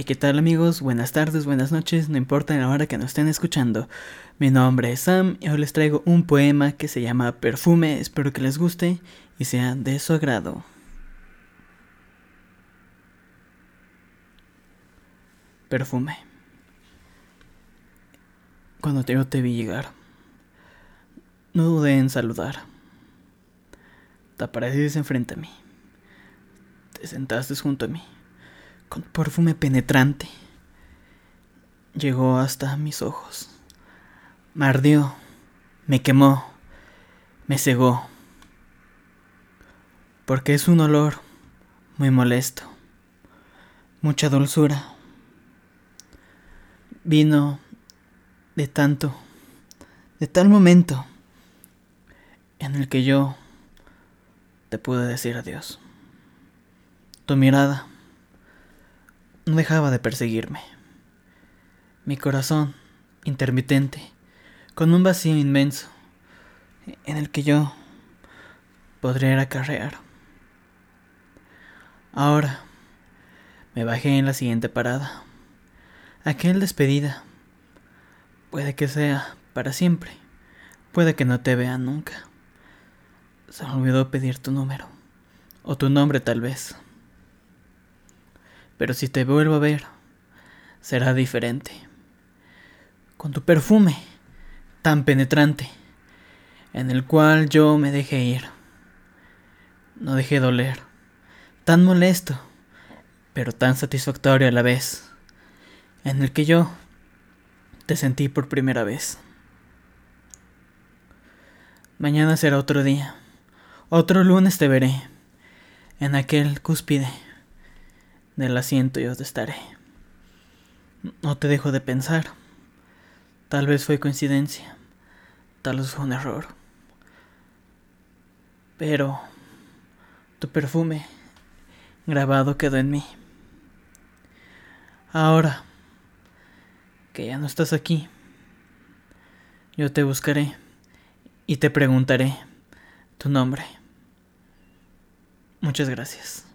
¿qué tal amigos? Buenas tardes, buenas noches, no importa la hora que nos estén escuchando. Mi nombre es Sam y hoy les traigo un poema que se llama Perfume, espero que les guste y sea de su agrado. Perfume. Cuando yo te vi llegar, no dudé en saludar. Te apareciste enfrente a mí. Te sentaste junto a mí con perfume penetrante. Llegó hasta mis ojos. Me ardió, me quemó, me cegó. Porque es un olor muy molesto, mucha dulzura. Vino de tanto, de tal momento en el que yo te pude decir adiós. Tu mirada no dejaba de perseguirme. Mi corazón, intermitente, con un vacío inmenso, en el que yo podría acarrear. Ahora me bajé en la siguiente parada. Aquel despedida. Puede que sea para siempre. Puede que no te vea nunca. Se me olvidó pedir tu número. O tu nombre tal vez. Pero si te vuelvo a ver, será diferente. Con tu perfume tan penetrante, en el cual yo me dejé ir. No dejé doler, tan molesto, pero tan satisfactorio a la vez, en el que yo te sentí por primera vez. Mañana será otro día, otro lunes te veré, en aquel cúspide del asiento yo te estaré. No te dejo de pensar. Tal vez fue coincidencia, tal vez fue un error. Pero tu perfume grabado quedó en mí. Ahora que ya no estás aquí, yo te buscaré y te preguntaré tu nombre. Muchas gracias.